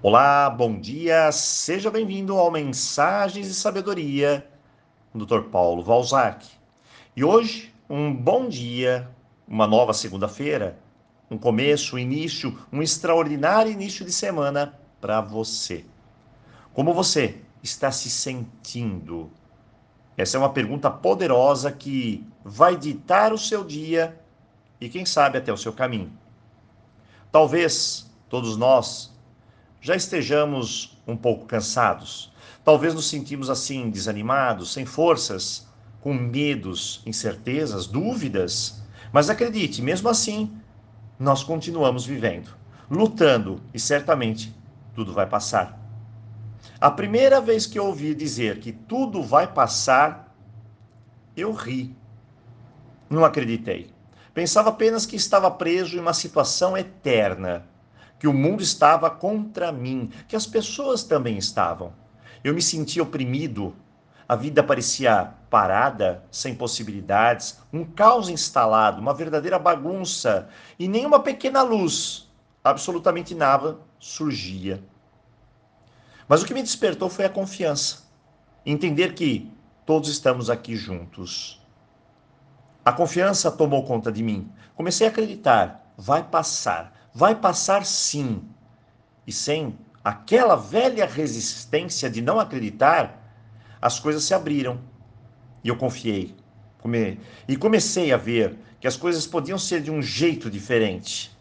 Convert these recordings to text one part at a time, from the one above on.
Olá, bom dia, seja bem-vindo ao Mensagens de Sabedoria do Dr. Paulo Valzac. E hoje, um bom dia, uma nova segunda-feira, um começo, um início, um extraordinário início de semana para você. Como você está se sentindo? Essa é uma pergunta poderosa que vai ditar o seu dia e, quem sabe, até o seu caminho. Talvez todos nós já estejamos um pouco cansados. Talvez nos sentimos assim, desanimados, sem forças, com medos, incertezas, dúvidas. Mas acredite, mesmo assim, nós continuamos vivendo, lutando e certamente tudo vai passar. A primeira vez que eu ouvi dizer que tudo vai passar, eu ri. Não acreditei. Pensava apenas que estava preso em uma situação eterna que o mundo estava contra mim, que as pessoas também estavam. Eu me sentia oprimido, a vida parecia parada, sem possibilidades, um caos instalado, uma verdadeira bagunça, e nenhuma pequena luz, absolutamente nada, surgia. Mas o que me despertou foi a confiança, entender que todos estamos aqui juntos. A confiança tomou conta de mim. Comecei a acreditar, vai passar vai passar sim. E sem aquela velha resistência de não acreditar, as coisas se abriram. E eu confiei. E comecei a ver que as coisas podiam ser de um jeito diferente.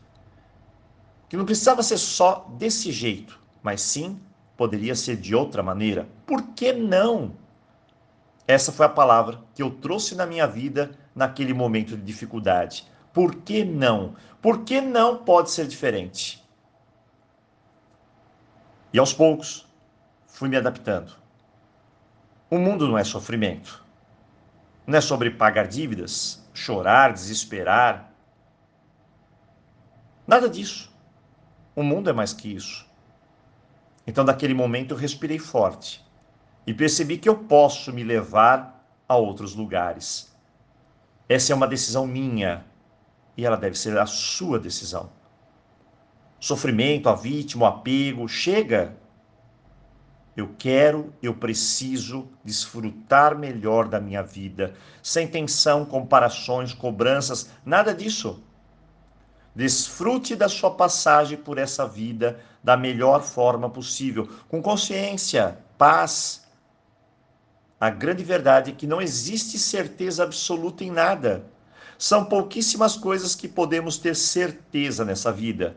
Que não precisava ser só desse jeito, mas sim poderia ser de outra maneira. Por que não? Essa foi a palavra que eu trouxe na minha vida naquele momento de dificuldade. Por que não? Por que não pode ser diferente? E aos poucos fui me adaptando. O mundo não é sofrimento. Não é sobre pagar dívidas, chorar, desesperar. Nada disso. O mundo é mais que isso. Então, naquele momento, eu respirei forte e percebi que eu posso me levar a outros lugares. Essa é uma decisão minha, e ela deve ser a sua decisão. Sofrimento, a vítima, o apego, chega. Eu quero, eu preciso desfrutar melhor da minha vida, sem tensão, comparações, cobranças, nada disso. Desfrute da sua passagem por essa vida da melhor forma possível, com consciência, paz. A grande verdade é que não existe certeza absoluta em nada. São pouquíssimas coisas que podemos ter certeza nessa vida.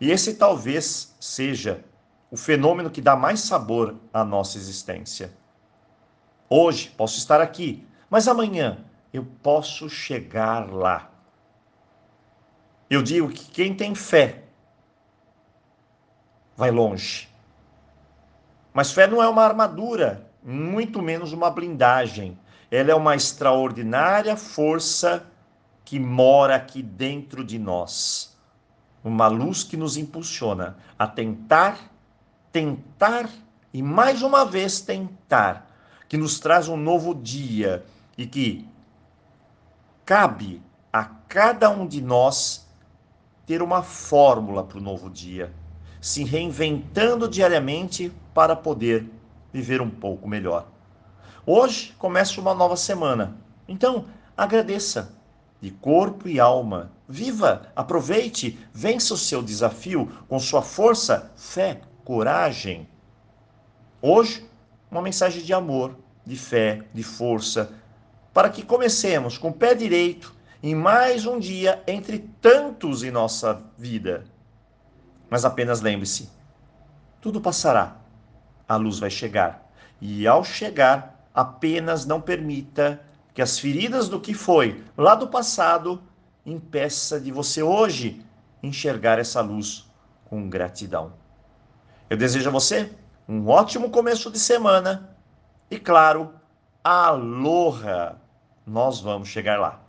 E esse talvez seja o fenômeno que dá mais sabor à nossa existência. Hoje posso estar aqui, mas amanhã eu posso chegar lá. Eu digo que quem tem fé vai longe. Mas fé não é uma armadura, muito menos uma blindagem. Ela é uma extraordinária força que mora aqui dentro de nós. Uma luz que nos impulsiona a tentar, tentar e mais uma vez tentar, que nos traz um novo dia e que cabe a cada um de nós ter uma fórmula para o novo dia, se reinventando diariamente para poder viver um pouco melhor. Hoje começa uma nova semana. Então, agradeça de corpo e alma. Viva, aproveite, vença o seu desafio com sua força, fé, coragem. Hoje, uma mensagem de amor, de fé, de força, para que comecemos com o pé direito em mais um dia entre tantos em nossa vida. Mas apenas lembre-se: tudo passará, a luz vai chegar. E ao chegar, apenas não permita que as feridas do que foi lá do passado impeça de você hoje enxergar essa luz com gratidão. Eu desejo a você um ótimo começo de semana e, claro, aloha! Nós vamos chegar lá.